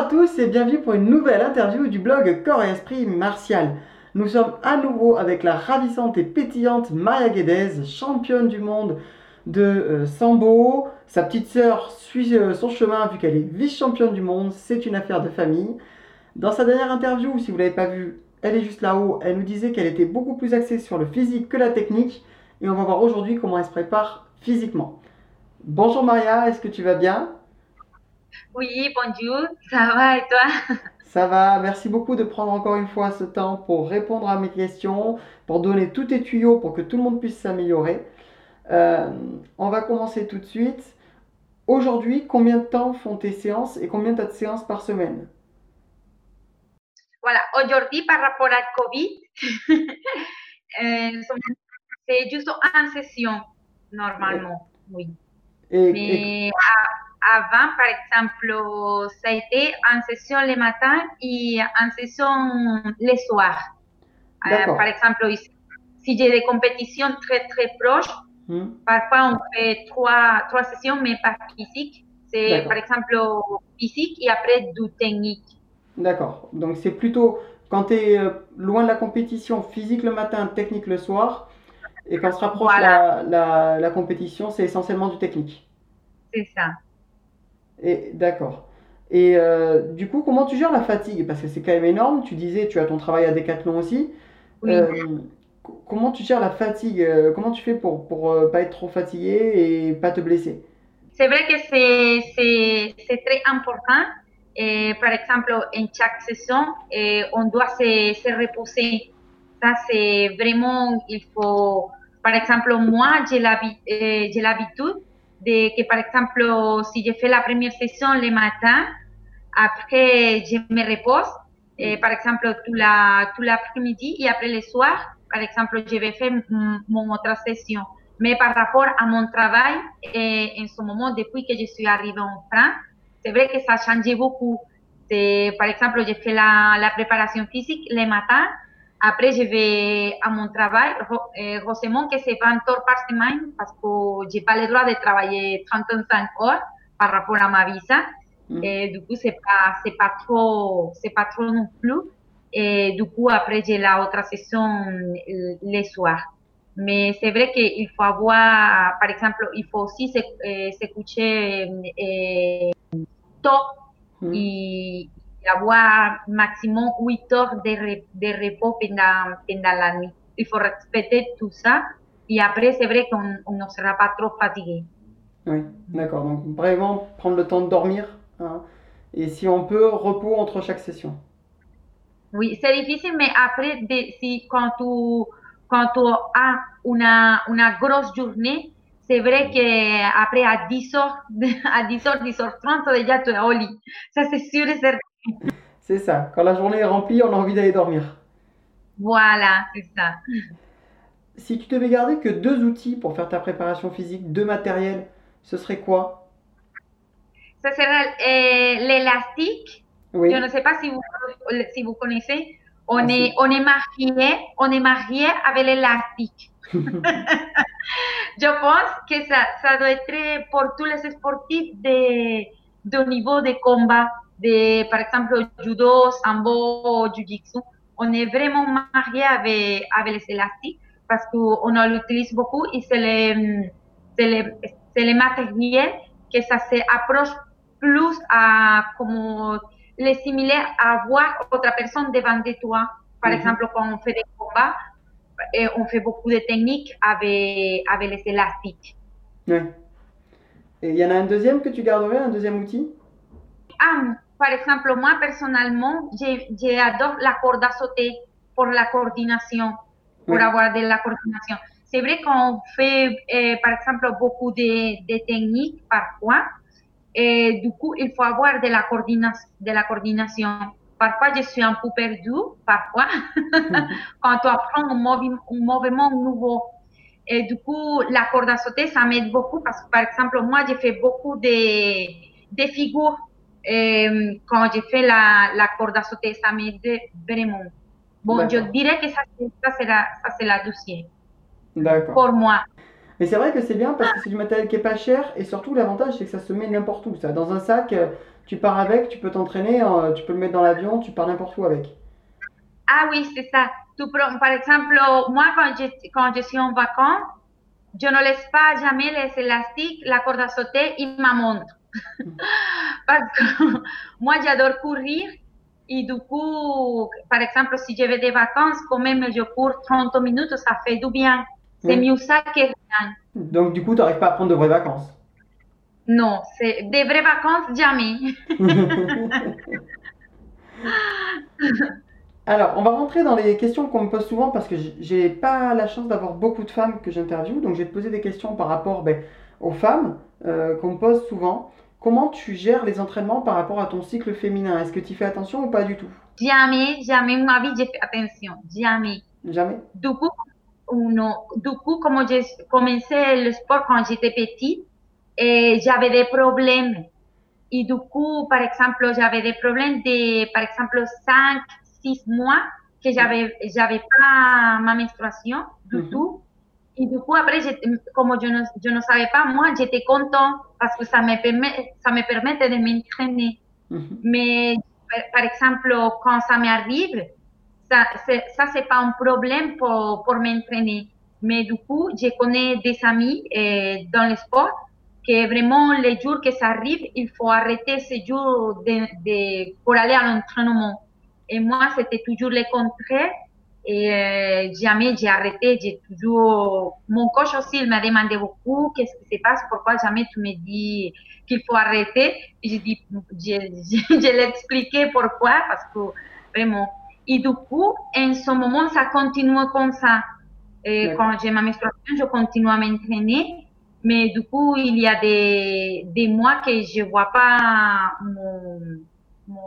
à tous et bienvenue pour une nouvelle interview du blog Corps et Esprit Martial. Nous sommes à nouveau avec la ravissante et pétillante Maria Guedes, championne du monde de euh, Sambo. Sa petite sœur suit euh, son chemin vu qu'elle est vice-championne du monde. C'est une affaire de famille. Dans sa dernière interview, si vous ne l'avez pas vue, elle est juste là-haut. Elle nous disait qu'elle était beaucoup plus axée sur le physique que la technique. Et on va voir aujourd'hui comment elle se prépare physiquement. Bonjour Maria, est-ce que tu vas bien? Oui, bonjour, ça va et toi? Ça va, merci beaucoup de prendre encore une fois ce temps pour répondre à mes questions, pour donner tous tes tuyaux pour que tout le monde puisse s'améliorer. Euh, on va commencer tout de suite. Aujourd'hui, combien de temps font tes séances et combien tu as de séances par semaine? Voilà, aujourd'hui par rapport à Covid, euh, c'est juste une session normalement, oui. Et, Mais a- avant, par exemple, ça a été en session le matin et en session le soir. Euh, par exemple, ici, si j'ai des compétitions très très proches, Hmm, Parfois, on fait trois, trois sessions, mais pas physique. C'est par exemple physique et après du technique. D'accord. Donc c'est plutôt quand tu es loin de la compétition, physique le matin, technique le soir. Et quand se rapproche Voilà. la, la, la compétition, c'est essentiellement du technique. C'est ça. Et d'accord. Et euh, du coup, comment tu gères la fatigue? Parce que c'est quand même énorme. Tu disais, tu as ton travail à Decathlon aussi. Oui. Euh, comment tu gères la fatigue? euh, Comment tu fais pour pour euh, pas être trop fatigué et pas te blesser? C'est vrai que c'est très important. Et par exemple, en chaque saison, on doit se, se reposer. Ça, c'est vraiment, il faut, par exemple, moi, j'ai l'habitude de que, par exemple, si je fais la première session le matin, après, je me repose, eh, par exemple, tout la- tout l'après-midi et après le soir, par exemple, je vais faire mon autre session. Mais par rapport à mon travail, eh, en ce moment, depuis que je suis arrivée en France, c'est vrai que ça a changé beaucoup. Par exemple, je fais la, la préparation physique le matin. Après, je vais à mon travail. Ro- eh, heureusement que c'est 20 heures par semaine parce que j'ai pas le droit de travailler 35 heures par rapport à ma visa. Mhm. Et du coup, c'est pas, c'est pas trop, c'est pas trop non plus. Et du coup, après, j'ai la autre session euh, le soir. Mais c'est vrai qu'il faut avoir, par exemple, il faut aussi eh, tôt y avoir maximum 8 heures de, re- de repos pendant, pendant la nuit. Il faut respecter tout ça. Et après, c'est vrai qu'on on ne sera pas trop fatigué. Oui, d'accord. Donc vraiment prendre le temps de dormir, hein. Et si on peut, repos entre chaque session. Oui, c'est difficile, mais après, de- si, quand, tu, quand tu as una, una grosse journée, c'est vrai qu'après à 10 heures, à 10 heures, 10 heures 30, déjà tu es au lit. Ça, c'est sûr et certain. C'est ça. Quand la journée est remplie, on a envie d'aller dormir. Voilà, c'est ça. Si tu devais garder que deux outils pour faire ta préparation physique, deux matériels, ce serait quoi? Ça sera eh, l'élastique. Oui. Je ne sais pas si vous, si vous connaissez. On, Ah, est, si. on est marié, on est marié avec l'élastique. Je pense que ça, ça doit être pour tous les sportifs de, de niveau de combat, de, par exemple, judo, sambo, jiu-jitsu. On est vraiment marié avec, avec les élastiques parce qu'on l'utilise beaucoup et c'est le, le, matériel que ça s'approche plus à comme le similaire à voir autre personne devant de toi. Par Mhm. exemple, quand on fait des combats, on fait beaucoup de techniques avec, avec les élastiques. Ouais. Et il y en a un deuxième que tu garderais, un deuxième outil? Ah, par exemple, moi personnellement, j'adore la corde à sauter pour la coordination, pour Ouais. avoir de la coordination. C'est vrai qu'on fait, eh, par exemple, beaucoup de, de techniques parfois, et du coup, il faut avoir de la, de la coordination. Parfois, je suis un peu perdue, parfois, quand tu apprends un, mouvement nouveau. Et du coup, la corde à sauter, ça m'aide beaucoup parce que, par exemple, moi, j'ai fait beaucoup de, de figures euh, quand j'ai fait la, la corde à sauter. Ça m'aide vraiment. Bon, je dirais que ça, c'est- ça, c'est la, la D'accord. pour moi. Mais c'est vrai que c'est bien parce que c'est du matériel qui est pas cher et surtout l'avantage c'est que ça se met n'importe où. Ça, dans un sac, euh, tu pars avec, tu peux t'entraîner, euh, tu peux le mettre dans l'avion, tu pars n'importe où avec. Ah oui, c'est ça. Par exemple, moi, quand je, quand je suis en vacances, je ne laisse pas jamais les élastiques, la corde à sauter et ma montre. Parce que moi, j'adore courir. Et du coup, par exemple, si je vais des vacances, quand même, je cours 30 minutes, ça fait du bien. C'est mieux ça que rien. Donc du coup, tu n'arrives pas à prendre de vraies vacances? Non, c'est des vraies vacances, jamais. Alors, on va rentrer dans les questions qu'on me pose souvent parce que j'ai pas la chance d'avoir beaucoup de femmes que j'interviewe, donc je vais te poser des questions par rapport ben, aux femmes euh, qu'on me pose souvent. Comment tu gères les entraînements par rapport à ton cycle féminin? Est-ce que tu fais attention ou pas du tout? Jamais, jamais ma vie, j'ai fait attention. Jamais. Jamais? Du coup, non, du coup, comme j'ai commencé le sport quand j'étais petite, et j'avais des problèmes. Et du coup, par exemple, j'avais des problèmes de, par exemple, 5, 6 mois que j'avais, j'avais pas ma menstruation du Mhm. tout. Et du coup, après, comme je ne, je ne savais pas, moi, j'étais content parce que ça me permet, ça me permettait de m'entraîner. Mais par, exemple, quand ça m'arrive, ça, ça c'est pas un problème pour, pour m'entraîner. Mais du coup, je connais des amis euh, dans le sport que vraiment les jours que ça arrive, il faut arrêter ces jours de, de, pour aller à l'entraînement. Et moi, c'était toujours le contraire. Et euh, jamais j'ai arrêté, j'ai toujours... Mon coach aussi, il m'a demandé beaucoup, qu'est-ce qui se passe, pourquoi jamais tu me dis qu'il faut arrêter. Et j'ai dit, je, je, je l'ai expliqué pourquoi, parce que vraiment... Et du coup, en ce moment, ça continue comme ça. Et quand j'ai ma menstruation, je continue à m'entraîner. Mais du coup, il y a des, des mois que je vois pas mon, mon,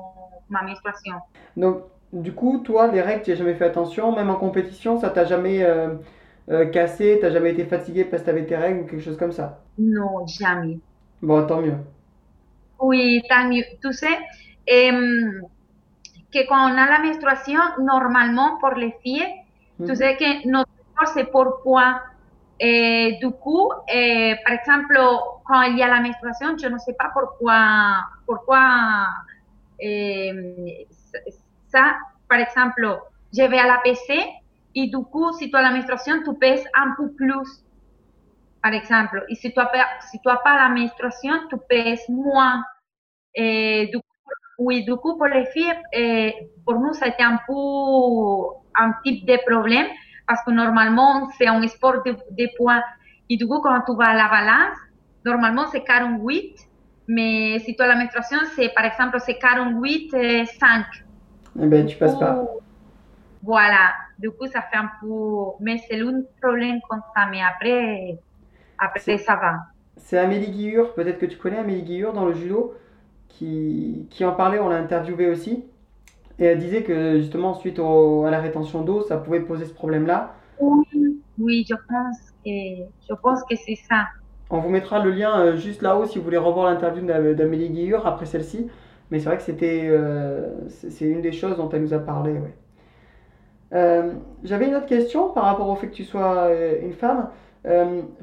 ma menstruation. Donc, du coup, toi, les règles, tu n'as jamais fait attention, même en compétition, ça t'a jamais euh, euh, cassé, t'as jamais été fatigué parce que t'avais tes règles ou quelque chose comme ça? Non, jamais. Bon, tant mieux. Oui, tant mieux. Tu sais, euh, que quand on a la menstruation, normalement, pour les filles, tu sais que notre corps, c'est pourquoi. Et du coup, eh, par exemple, quand il y a la menstruation, je ne sais pas pourquoi, pourquoi ça, par exemple, je vais à la PC et du coup, si tu as la menstruation, tu pèses un peu plus, par exemple. Et si tu si tu as pas la menstruation, tu pèses moins. Et du coup, oui, du coup, pour les filles, eh, ça a été un peu un type de problème parce que normalement, un sport de, de poids. Et du vas à la balance, normalement, c'est 48, mais si tu as la menstruation, c'est, par exemple, c'est 48, euh, 5. Eh ben, tu passes pas. Ou- Voilà, du coup, ça fait un peu, mais c'est un problème comme ça, mais après, après, ça va. C'est Amélie Guillure, peut-être que tu connais Amélie Guillure dans le judo, qui, qui en parlait, on l'a interviewée aussi. Et elle disait que justement, suite au- à la rétention d'eau, ça pouvait poser ce problème-là. Oui, oui, je pense que, je pense que c'est ça. On vous mettra le lien euh, juste là-haut si vous voulez revoir l'interview d'Am- d'Amélie Guillure après celle-ci. Mais c'est vrai que c'était, euh, c'est une des choses dont elle nous a parlé. ouais. Euh, j'avais une autre question par rapport au fait que tu sois euh, une femme.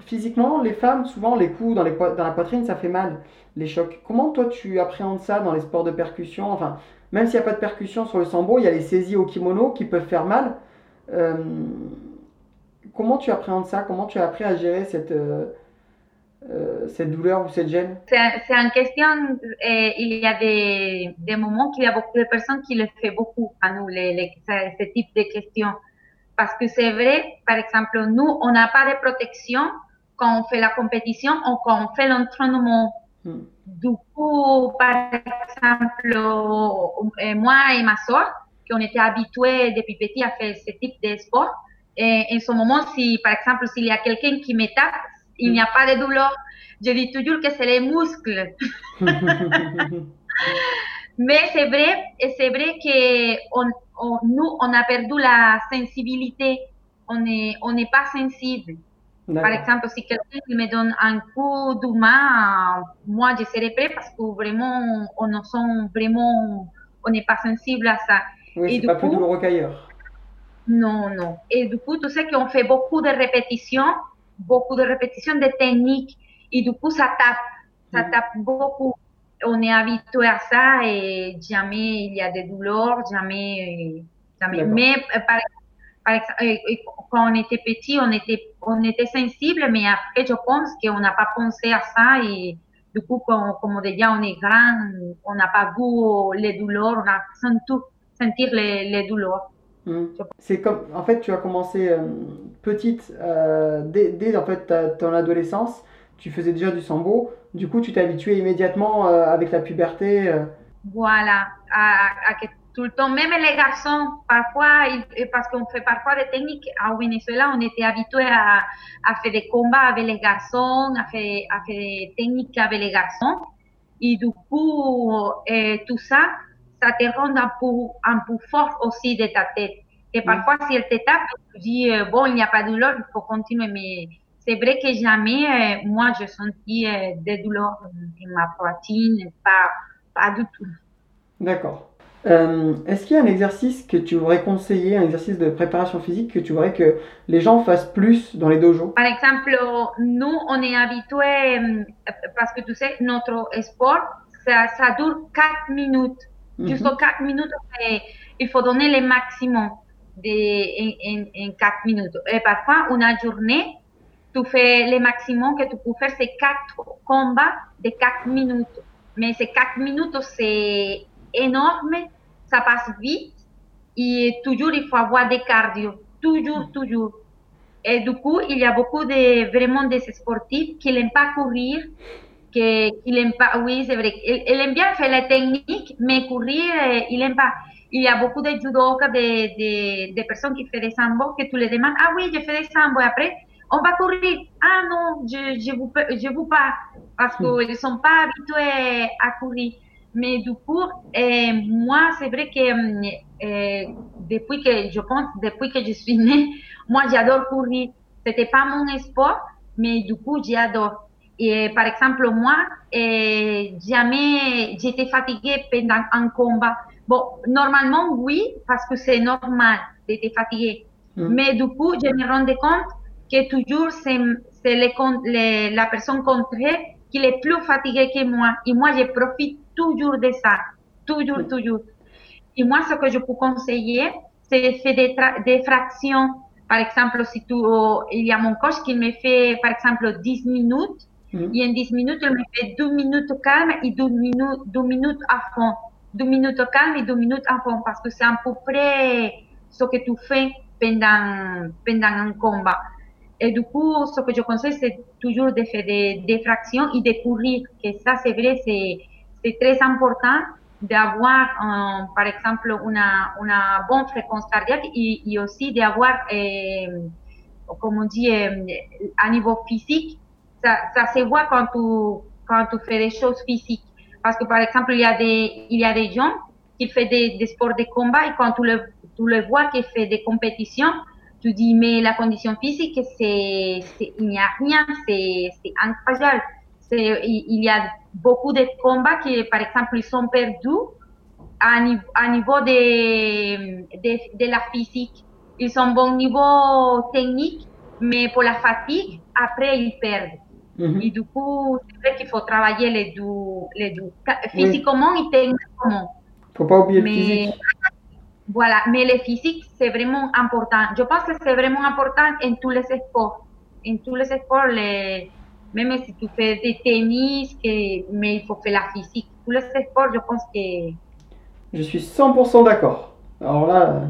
Physiquement, les femmes, souvent, les coups dans, la poitrine, ça fait mal, les chocs. Comment toi tu appréhendes ça dans les sports de percussion? Enfin, même s'il n'y a pas de percussion sur le sambo, il y a les saisies au kimono qui peuvent faire mal. Comment tu appréhendes ça? Comment tu as appris à gérer cette, euh, cette douleur ou cette gêne? C'est en question, euh, il y a des, des moments qu'il y a beaucoup de personnes qui le font beaucoup à nous, les, les- ce, ce type de questions. Parce que c'est vrai, par exemple, nous, on n'a pas de protection quand on fait la compétition ou quand on fait l'entraînement. Hmm. Du coup, par exemple, euh, moi et ma soeur, qui on était habitués depuis petit à faire ce type de sport, et en ce moment, si, par exemple, s'il y a quelqu'un qui me tape, il n'y a pas de douleur. Je dis toujours que c'est les muscles. Mais c'est vrai, c'est vrai que on, on- nous, on a perdu la sensibilité. On n'est on n'est pas sensible. Par exemple, si quelqu'un me donne un coup de main, moi, je serai prêt parce que vraiment, on ne sent vraiment, on n'est pas sensible à ça. Oui, Et c'est pas plus douloureux qu'ailleurs. Non, non. Et du coup, tu sais qu'on fait beaucoup de répétitions, beaucoup de répétitions de techniques. Et du coup, ça tape. Ça tape beaucoup. on est habitué à ça et jamais il y a des douleurs, jamais, jamais. Mais par, par exemple, quand on était petit, on était, on était sensible, mais après, je pense qu'on n'a pas pensé à ça et du coup, comme, comme déjà on est grand, on n'a pas vu les douleurs, on a senti sentir les, les douleurs. Hmm. C'est comme, en fait, tu as commencé euh, petite, euh, dès, dès, en fait ton adolescence, tu faisais déjà du sambo. Du coup, tu t'es habitué immédiatement euh, avec la puberté. Euh. Voilà, à, à, que tout le temps, même les garçons, parfois, parce qu'on fait parfois des techniques, au Venezuela, on était habitué à, à faire des combats avec les garçons, à faire, à faire des techniques avec les garçons. Et du coup, euh, tout ça, ça te rend un peu, un peu fort aussi de ta tête. Et parfois, si elle te tape, tu dis, euh, bon, il n'y a pas de douleur, il faut continuer. Mais c'est vrai que jamais, euh, moi, je sentis euh, des douleurs dans ma poitrine, pas, pas du tout. D'accord. Euh, Est-ce qu'il y a un exercice que tu voudrais conseiller, un exercice de préparation physique que tu voudrais que les gens fassent plus dans les dojos? Par exemple, nous, on est habitués, parce que tu sais, notre sport, ça, ça dure 4 minutes. Mm -hmm. Jusqu'aux 4 minutes, il faut donner le maximum de, en, en, en 4 minutes. Et parfois, une journée, tu fais le maximum que tu peux faire, c'est 4 combats de 4 minutes. Mais ces 4 minutes, c'est énorme, ça passe vite et toujours il faut avoir des cardio, toujours, toujours. Et du coup, il y a beaucoup de vraiment des sportifs qui n'aiment pas courir, qui, qui n'aiment pas, oui, c'est vrai, il, il, aime bien faire la technique, mais courir, il n'aime pas. Il y a beaucoup de judokas, de, de, de, personnes qui font des sambo, que tu les demandes, ah oui, je fais des sambo, et après, on va courir. Ah non, je je vous je vous pas parce qu'ils ne sont pas habitués à courir. Mais du coup, euh, moi, c'est vrai que euh, depuis que je pense, depuis que je suis née, moi, j'adore courir. C'était pas mon sport, mais du coup, j'adore. Et par exemple, moi, euh, jamais j'étais fatiguée pendant un combat. Bon, normalement, oui, parce que c'est normal d'être fatiguée. Mm. Mais du coup, je me rendais compte que toujours c'est la personne contraire qui est plus fatiguée que moi. Et moi, je profite toujours de ça. Toujours, toujours. Et moi, ce que je peux conseiller, c'est de faire des, des, fractions. Par exemple, si tu, oh, il y a mon coach qui me fait, par exemple, 10 minutes. Mm. Et en 10 minutes, il me fait 2 minutes calme et 2 minutes, 2 minutes à fond. 2 minutes calme et 2 minutes à fond. Parce que c'est à peu près ce que tu fais pendant, pendant un combat. Et du coup, ce que je conseille, c'est toujours de faire des, des, fractions et de courir. Que ça, c'est vrai, c'est très important d'avoir, euh, par exemple, une, une bonne fréquence cardiaque et, aussi d'avoir, eh, comme on dit, eh, à niveau physique, ça, ça, se voit quand tu, quand tu fais des choses physiques. Parce que, par exemple, il y a des, il y a des gens qui font des, des sports de combat et quand tu le, tu le vois qui fait des compétitions, tu dis, mais la condition physique, c'est, il n'y a rien, c'est, incroyable. Il, il, y a beaucoup de combats qui, par exemple, ils sont perdus à, à niveau de, de, de, la physique. Ils sont bon niveau technique, mais pour la fatigue, après, ils perdent. -hmm. Et du coup, c'est vrai qu'il faut travailler les deux, les deux physiquement oui. et techniquement. Il ne faut pas oublier mais, le physique. Voilà, mais le physique, c'est vraiment important. Je pense que c'est vraiment important en tous les sports. En tous les sports, les, même si tu fais du tennis, que, mais il faut faire la physique. Tous les sports, je pense que... Je suis 100% d'accord. Alors là,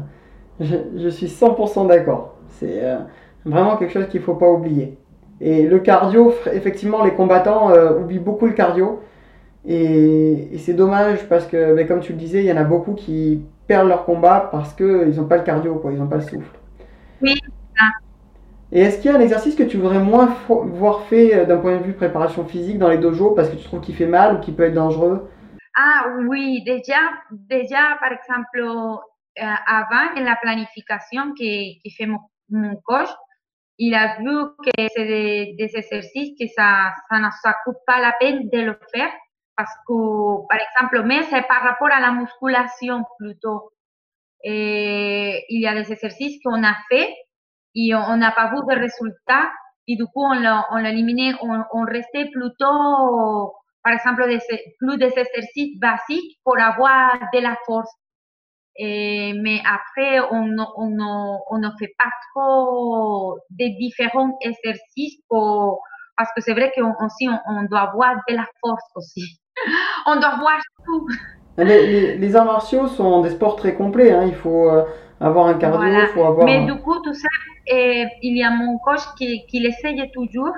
je, je suis 100% d'accord. C'est euh, vraiment quelque chose qu'il ne faut pas oublier. Et le cardio, effectivement, les combattants euh, oublient beaucoup le cardio. Et, et c'est dommage parce que, mais comme tu le disais, il y en a beaucoup qui perdent leur combat parce qu'ils n'ont pas le cardio, quoi, ils n'ont pas le souffle. Oui. Et est-ce qu'il y a un exercice que tu voudrais moins voir fait euh, d'un point de vue préparation physique dans les dojos parce que tu trouves qu'il fait mal ou qu'il peut être dangereux? Ah oui, déjà, déjà par exemple, euh, avant, en la planification qui, qui fait mon, mon coach, il a vu que c'est des, exercices que ça, ça ne ça coûte pas la peine de le faire parce que, par exemple, mais c'est par rapport à la musculation plutôt. Il y a des exercices qu'on a fait et on n'a pas vu de résultats et du coup on l'a, on éliminé, on, on, restait plutôt par exemple, plus des exercices basiques pour avoir de la force. Et, mais après, on, on, on, ne fait pas trop de différents exercices pour, parce que c'est vrai qu'on aussi, on, doit avoir de la force aussi. on doit voir tout. Les, les, arts martiaux sont des sports très complets. Hein. Il faut euh, avoir un cardio, il faut avoir. Mais du coup, tout ça, et, il y a mon coach qui, qui l'essaye toujours.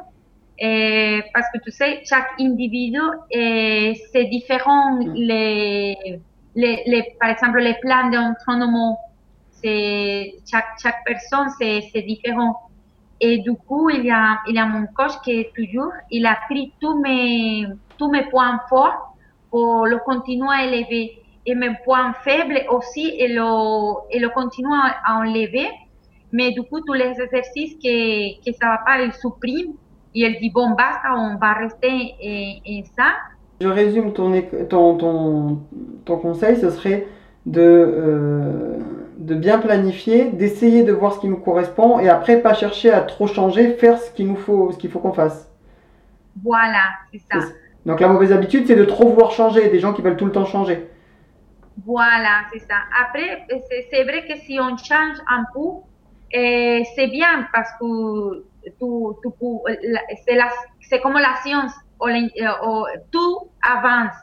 Et, parce que tu sais, chaque individu, c'est différent. Mm. Les, les, les, par exemple, les plans d'entraînement, c'est chaque, chaque personne, c'est différent. Et du coup, il y a, il a mon coach qui est toujours, il a pris tous mes, tous mes points forts pour le continuer à élever. Et mes points faibles aussi, et le, et le continuer à enlever. Mais du coup, tous les exercices que, que ça va pas, il supprime. Et il dit, bon, basta, on va rester en ça. Je résume ton, ton, ton, ton conseil, ce serait de, euh, de bien planifier, d'essayer de voir ce qui nous correspond et après pas chercher à trop changer, faire ce qu'il nous faut, ce qu'il faut qu'on fasse. Voilà, c'est ça. Donc la mauvaise habitude, c'est de trop vouloir changer, des gens qui veulent tout le temps changer. Voilà, c'est ça. Après, c'est vrai que si on change un peu, eh, c'est bien parce que c'est comme la science, ou, ou, tout avance.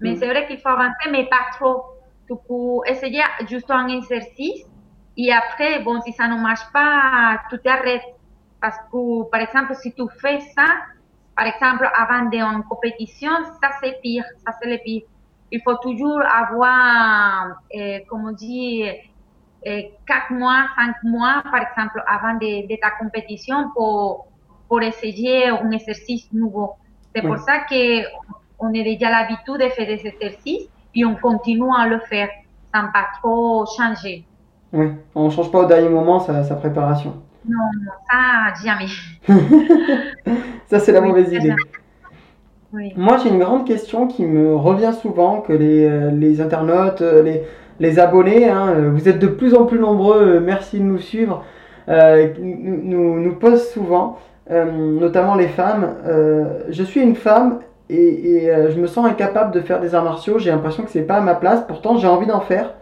Mais mm. c'est vrai qu'il faut avancer, mais pas trop. Tu peux essayer juste un exercice et après, bon, si ça ne marche pas, tu t'arrêtes. Parce que, par exemple, si tu fais ça, par exemple, avant d'une compétition, ça c'est pire, ça c'est le pire. Il faut toujours avoir, eh, comme on dit, eh, quatre mois, cinq mois, par exemple, avant de, de ta compétition pour, pour essayer un exercice nouveau. C'est pour ça qu'on a déjà l'habitude de faire des exercices et on continue à le faire sans pas trop changer. Oui, on ne change pas au dernier moment sa, sa préparation. Non, ça, jamais. ça, c'est la mauvaise idée. Oui. Moi, j'ai une grande question qui me revient souvent, que les, euh, les internautes, euh, les, les abonnés, hein, euh, vous êtes de plus en plus nombreux, merci de nous suivre, euh, nous, nous, posent souvent. Euh, notamment les femmes. Euh, je suis une femme et, euh, je me sens incapable de faire des arts martiaux. J'ai l'impression que c'est pas à ma place. Pourtant, j'ai envie d'en faire.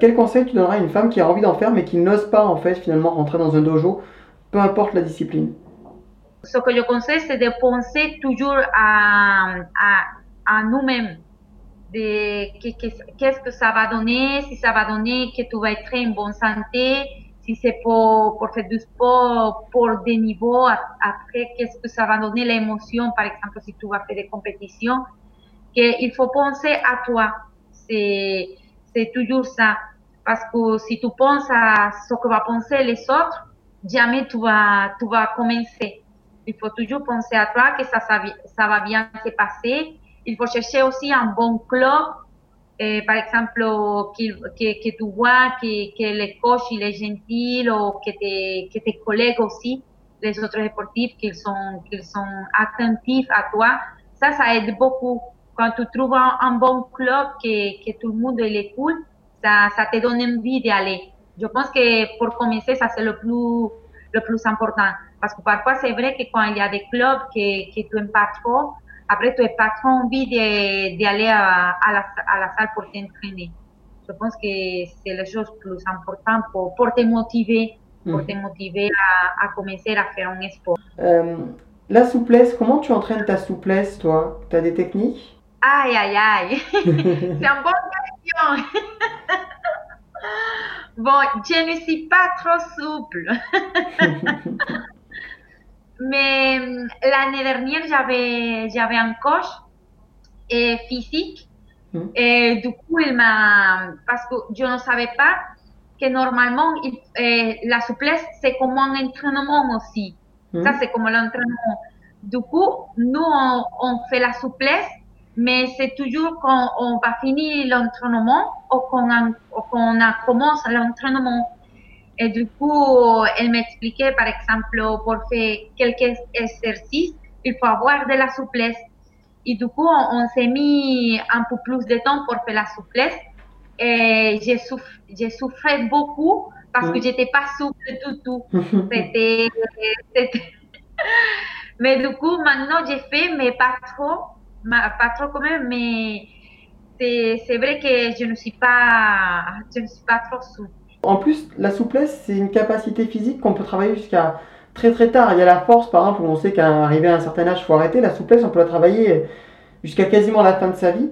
quel conseil tu donneras à une femme qui a envie d'en faire mais qui n'ose pas en fait finalement rentrer dans un dojo, peu importe la discipline Ce que je conseille, c'est de penser toujours à, à, à nous-mêmes. Qu'est-ce que ça va donner, si ça va donner que tu vas être en bonne santé, si c'est pour, pour faire du sport, pour des niveaux, après, qu'est-ce que ça va donner l'émotion, par exemple, si tu vas faire des compétitions, qu'il faut penser à toi. C'est, c'est toujours ça. Parce que si tu penses à ce que va penser les autres, jamais tu vas, tu vas commencer. Il faut toujours penser à toi que ça, ça, ça va bien se passer. Il faut chercher aussi un bon club eh, par exemple, que, tu vois que, que le coach il est gentil ou que tes, collègues aussi, les autres sportifs, qu'ils sont, attentifs à toi, ça, ça aide beaucoup. Quand tu trouves un, bon club, que, tout le monde est cool, ça, ça te donne envie d'y aller. Je pense que pour commencer, ça c'est le plus, le plus important. Parce que parfois, c'est vrai que quand il y a des clubs que, que tu n'aimes pas trop, après, tu n'as pas trop envie d'aller à, à, la, à la salle pour t'entraîner. Je pense que c'est la chose plus importante pour, pour te motiver, pour te motiver à, à, commencer à faire un sport. Euh, la souplesse, comment tu entraînes ta souplesse, toi? Tu as des techniques? Aïe, aïe, aïe. c'est une bonne question. bon, je ne suis pas trop souple. Mais l'année dernière, j'avais, j'avais un coach et physique. Mm. Et du coup, il m'a. Parce que je ne savais pas que normalement, la souplesse, c'est comme un entraînement aussi. Mm. Ça, c'est comme l'entraînement. Du coup, nous, on, fait la souplesse, mais c'est toujours quand on va finir l'entraînement ou quand on, on a commencé l'entraînement. Et du coup, elle m'expliquait, par exemple, pour faire quelques exercices, il faut avoir de la souplesse. Et du coup, on, s'est mis un peu plus de temps pour faire la souplesse. Et j'ai souffert, souffert beaucoup parce que mm. j'étais pas souple du tout. C'était, mais du coup, maintenant, j'ai fait, mais pas trop. pas trop quand même, mais c'est vrai que je ne suis pas, je ne suis pas trop souple. En plus, la souplesse, c'est une capacité physique qu'on peut travailler jusqu'à très très tard. Il y a la force, par exemple, où on sait qu'à arriver à un certain âge, il faut arrêter. La souplesse, on peut la travailler jusqu'à quasiment la fin de sa vie.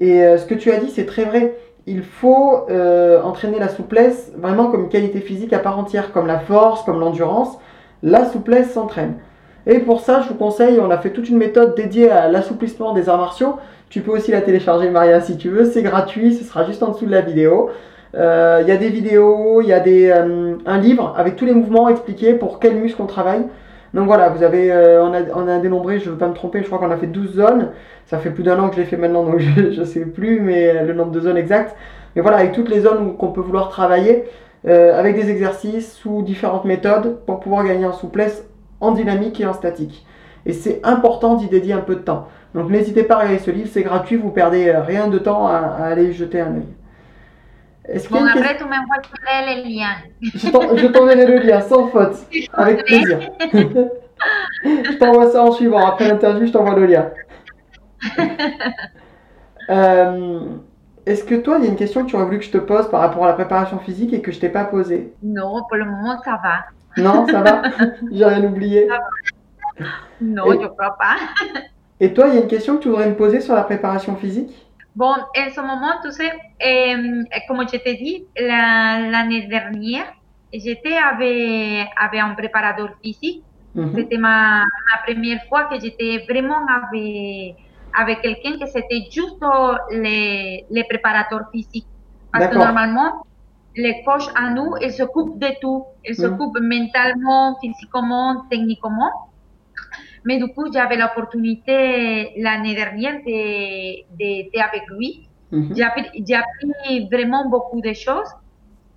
Et euh, ce que tu as dit, c'est très vrai. Il faut euh, entraîner la souplesse vraiment comme une qualité physique à part entière, comme la force, comme l'endurance. La souplesse s'entraîne. Et pour ça, je vous conseille, on a fait toute une méthode dédiée à l'assouplissement des arts martiaux. Tu peux aussi la télécharger, Maria, si tu veux. C'est gratuit, ce sera juste en dessous de la vidéo. Euh, il y a des vidéos, il y a des, euh, un livre avec tous les mouvements expliqués pour quel muscle on travaille. Donc voilà, vous avez, euh, on, a, on, a, dénombré, je ne veux pas me tromper, je crois qu'on a fait 12 zones. Ça fait plus d'un an que je l'ai fait maintenant, donc je ne sais plus mais le nombre de zones exact. Mais voilà, avec toutes les zones qu'on peut vouloir travailler, avec des exercices ou différentes méthodes pour pouvoir gagner en souplesse, en dynamique et en statique. Et c'est important d'y dédier un peu de temps. Donc n'hésitez pas à regarder ce livre, c'est gratuit, vous perdez rien de temps à, à aller jeter un œil. Bon, après, tu m'envoies les liens. Je t'enverrai le lien, sans faute. Avec plaisir. je t'envoie ça en suivant. Après l'interview, je t'envoie le lien. Euh, est-ce que toi, il y a une question que tu aurais voulu que je te pose par rapport à la préparation physique et que je t'ai pas posée? Non, pour le moment, ça va. Non, ça va? J'ai rien oublié Non, je ne crois pas. Et toi, il y a une question que tu voudrais me poser sur la préparation physique? Bon, en ce moment, tu sais, euh, comme je t'ai dit, l'année dernière, j'étais avec, avec un préparateur physique. Mm -hmm. C'était ma, ma, première fois que j'étais vraiment avec, avec quelqu'un qui c'était juste les, les préparateurs physiques. Parce que normalement, les coachs à nous, ils s'occupent de tout. Ils Mm. s'occupent mentalement, physiquement, techniquement. Mais du coup, j'avais l'opportunité l'année dernière d'être avec lui. Mhm. J'ai appris, vraiment beaucoup de choses.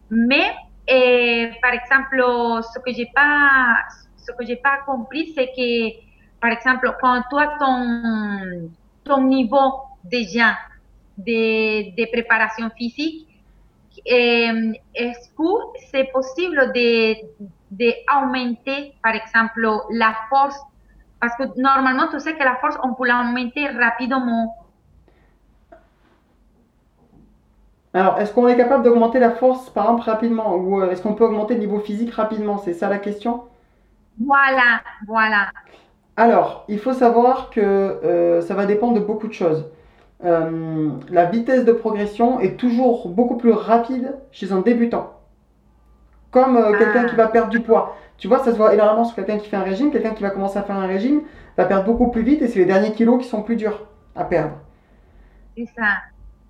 Mais, euh, par exemple, ce que j'ai pas, ce que j'ai pas compris, c'est que, par exemple, quand toi, ton, ton niveau déjà de, de préparation physique, euh, est-ce que c'est possible de, de augmenter, par exemple, la force parce que normalement, tu sais que la force, on peut l'augmenter rapidement. Alors, est-ce qu'on est capable d'augmenter la force, par exemple, rapidement? Ou euh, est-ce qu'on peut augmenter le niveau physique rapidement? C'est ça la question? Voilà, voilà. Alors, il faut savoir que euh, ça va dépendre de beaucoup de choses. Euh, la vitesse de progression est toujours beaucoup plus rapide chez un débutant. Comme euh, quelqu'un Ah. qui va perdre du poids. Tu vois, ça se voit énormément sur quelqu'un qui fait un régime. Quelqu'un qui va commencer à faire un régime va perdre beaucoup plus vite et c'est les derniers kilos qui sont plus durs à perdre. C'est ça.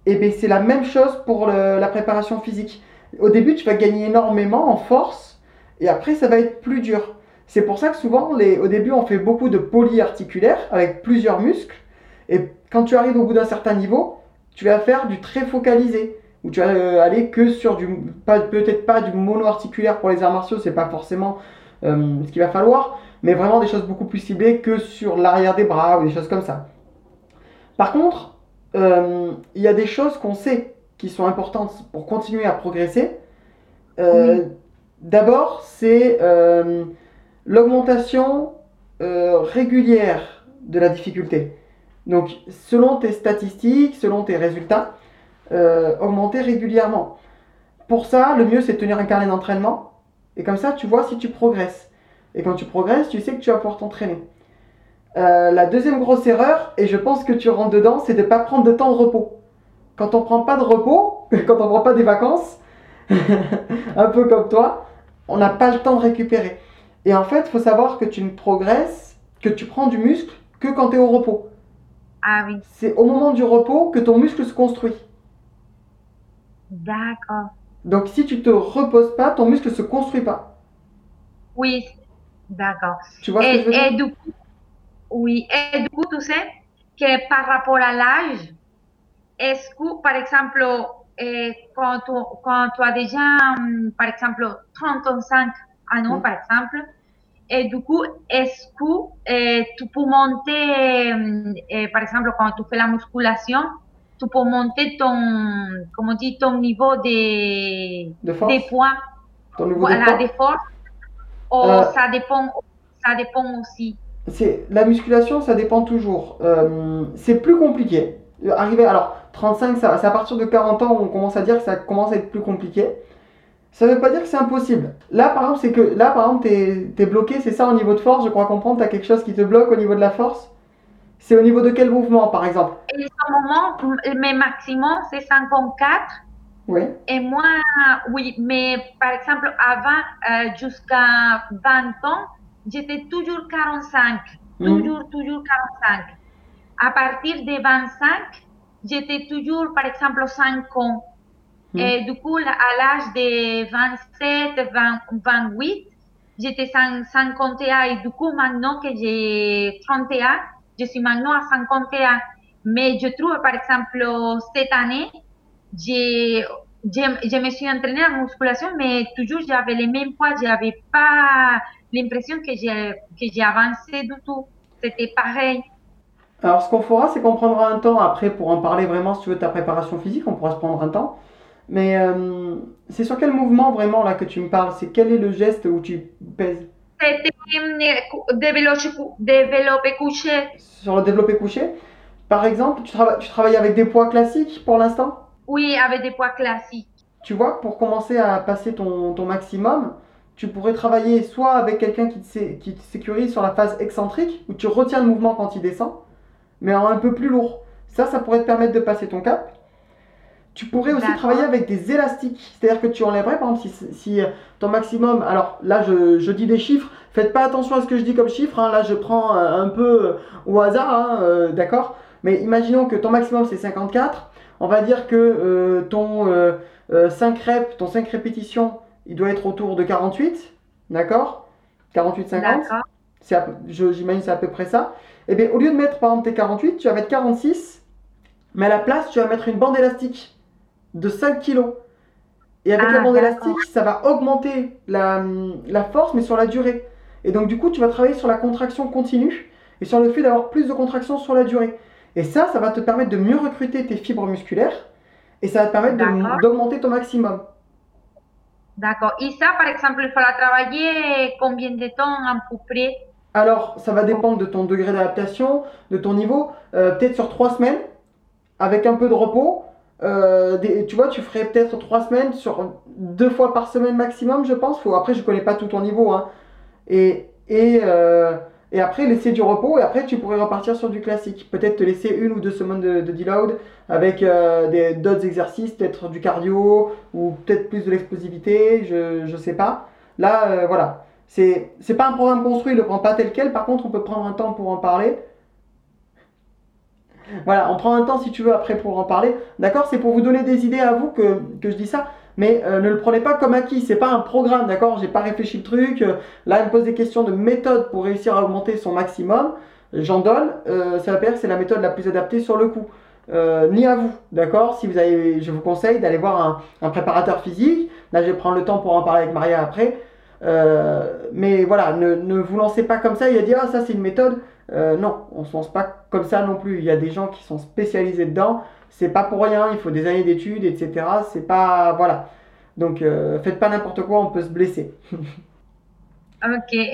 Et bien c'est la même chose pour le- la préparation physique. Au début, tu vas gagner énormément en force et après, ça va être plus dur. C'est pour ça que souvent, les, au début, on fait beaucoup de polyarticulaire avec plusieurs muscles. Et quand tu arrives au bout d'un certain niveau, tu vas faire du très focalisé. Où tu vas euh, aller que sur du. pas- Peut-être pas du monoarticulaire pour les arts martiaux, c'est pas forcément euh, ce qu'il va falloir. Mais vraiment des choses beaucoup plus ciblées que sur l'arrière des bras ou des choses comme ça. Par contre, euh, il y a des choses qu'on sait qui sont importantes pour continuer à progresser. Euh, D'abord, c'est l'augmentation régulière de la difficulté. Donc, selon tes statistiques, selon tes résultats, euh, augmenter régulièrement. Pour ça, le mieux, c'est de tenir un carnet d'entraînement. Et comme ça, tu vois si tu progresses. Et quand tu progresses, tu sais que tu vas pouvoir t'entraîner. Euh, la deuxième grosse erreur, et je pense que tu rentres dedans, c'est de ne pas prendre de temps de repos. Quand on prend pas de repos, quand on prend pas des vacances, un peu comme toi, on n'a pas le temps de récupérer. Et en fait, il faut savoir que tu ne progresses, que tu prends du muscle que quand tu es au repos. Ah oui, C'est au moment du repos que ton muscle se construit. D'accord. Donc si tu te reposes pas, ton muscle se construit pas. Oui, d'accord. Tu vois ce que je veux Et, dire? et du coup, oui, et du coup, tu sais que par rapport à l'âge, est-ce que, par exemple, eh, quand, tu, quand tu as déjà, hum, par exemple, 35 ans, par exemple, et du coup, est-ce que eh, tu peux monter, eh, par exemple, quand tu fais la musculation, tu peux monter ton, comment dit, ton niveau de, De force? de poids, Ton niveau de voilà, de force, ou Euh. ça dépend, ça dépend aussi. c'est la musculation, ça dépend toujours. Euh, c'est plus compliqué. Arriver, alors 35, ça, c'est à partir de 40 ans on commence à dire que ça commence à être plus compliqué. Ça veut pas dire que c'est impossible. Là, par exemple, c'est que là, par exemple, t'es es bloqué, c'est ça au niveau de force. Je crois comprendre. T'as quelque chose qui te bloque au niveau de la force. C'est au niveau de quel mouvement, par exemple? En ce moment, mes maximum, c'est 54. Oui. Et moi, oui, mais par exemple, avant, euh, jusqu'à 20 ans, j'étais toujours 45. Mm. Toujours, toujours 45. À partir de 25, j'étais toujours, par exemple, 5 ans. Mm. Et du coup, à l'âge de 27, 28, j'étais 51. Et du coup, maintenant que j'ai 31, je suis maintenant à 51. Mais je trouve, par exemple, cette année, j'ai je, je, me suis entraînée en musculation, mais toujours j'avais les mêmes poids. Je n'avais pas l'impression que j'ai avancé du tout. C'était pareil. Alors, ce qu'on fera, c'est qu'on prendra un temps après pour en parler vraiment. Si tu veux ta préparation physique, on pourra se prendre un temps. Mais euh, c'est sur quel mouvement vraiment là que tu me parles? C'est quel est le geste où tu pèses? C'était développer couché. Sur le développé couché Par exemple, tu, tu travailles avec des poids classiques pour l'instant? Oui, avec des poids classiques. Tu vois, pour commencer à passer ton, ton maximum, tu pourrais travailler soit avec quelqu'un qui, qui te sécurise sur la phase excentrique, où tu retiens le mouvement quand il descend, mais en un peu plus lourd. Ça, ça pourrait te permettre de passer ton cap. Tu pourrais aussi travailler avec des élastiques, c'est-à-dire que tu enlèverais, par exemple, si, euh, ton maximum, alors là je, dis des chiffres, faites pas attention à ce que je dis comme chiffre, hein. là je prends euh, un peu euh, au hasard, hein, d'accord. Mais imaginons que ton maximum c'est 54, on va dire que ton 5 reps, ton 5 répétitions, il doit être autour de 48, d'accord? 48-50, j'imagine c'est à peu près ça. Et eh bien au lieu de mettre par exemple tes 48, tu vas mettre 46, mais à la place tu vas mettre une bande élastique de 5 kg. Et avec la ah, bande élastique, ça va augmenter la, la, force, mais sur la durée. Et donc, du coup, tu vas travailler sur la contraction continue et sur le fait d'avoir plus de contraction sur la durée. Et ça, ça va te permettre de mieux recruter tes fibres musculaires et ça va te permettre d'augmenter ton maximum. D'accord. Et ça, par exemple, il faudra travailler combien de temps à peu près Alors, ça va dépendre de ton degré d'adaptation, de ton niveau. Euh, peut-être sur 3 semaines, avec un peu de repos. Euh, tu vois, tu ferais peut-être trois semaines sur deux fois par semaine maximum, je pense. Faut, après, je connais pas tout ton niveau. Hein. Et, et, euh, et après, laisser du repos. Et après, tu pourrais repartir sur du classique. Peut-être te laisser une ou deux semaines de, de avec euh, d'autres exercices, peut-être du cardio ou peut-être plus de l'explosivité. Je, je sais pas. Là, voilà. C'est pas un programme construit, le prend pas tel quel. Par contre, on peut prendre un temps pour en parler. Voilà, on prend un temps si tu veux après pour en parler. D'accord C'est pour vous donner des idées à vous que, je dis ça. Mais euh, ne le prenez pas comme acquis, c'est pas un programme, d'accord? J'ai pas réfléchi le truc. Euh, là, il me pose des questions de méthode pour réussir à augmenter son maximum. J'en donne. Euh, ça va dire que c'est la méthode la plus adaptée sur le coup. ni à vous, d'accord? Si vous avez, je vous conseille d'aller voir un, préparateur physique. Là, je vais prendre le temps pour en parler avec Maria après. mais voilà, ne, ne, vous lancez pas comme ça Il a dit ah ça c'est une méthode. Euh, non, on se lance pas comme ça non plus. Il y a des gens qui sont spécialisés dedans. C'est pas pour rien, il faut des années d'études, etc. C'est pas. Voilà. Donc, euh, faites pas n'importe quoi, on peut se blesser. ok.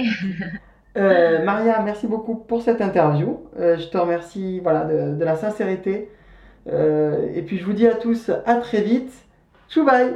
Euh, Maria, merci beaucoup pour cette interview. je te remercie voilà, de, la sincérité. et puis, je vous dis à tous à très vite. Chou bye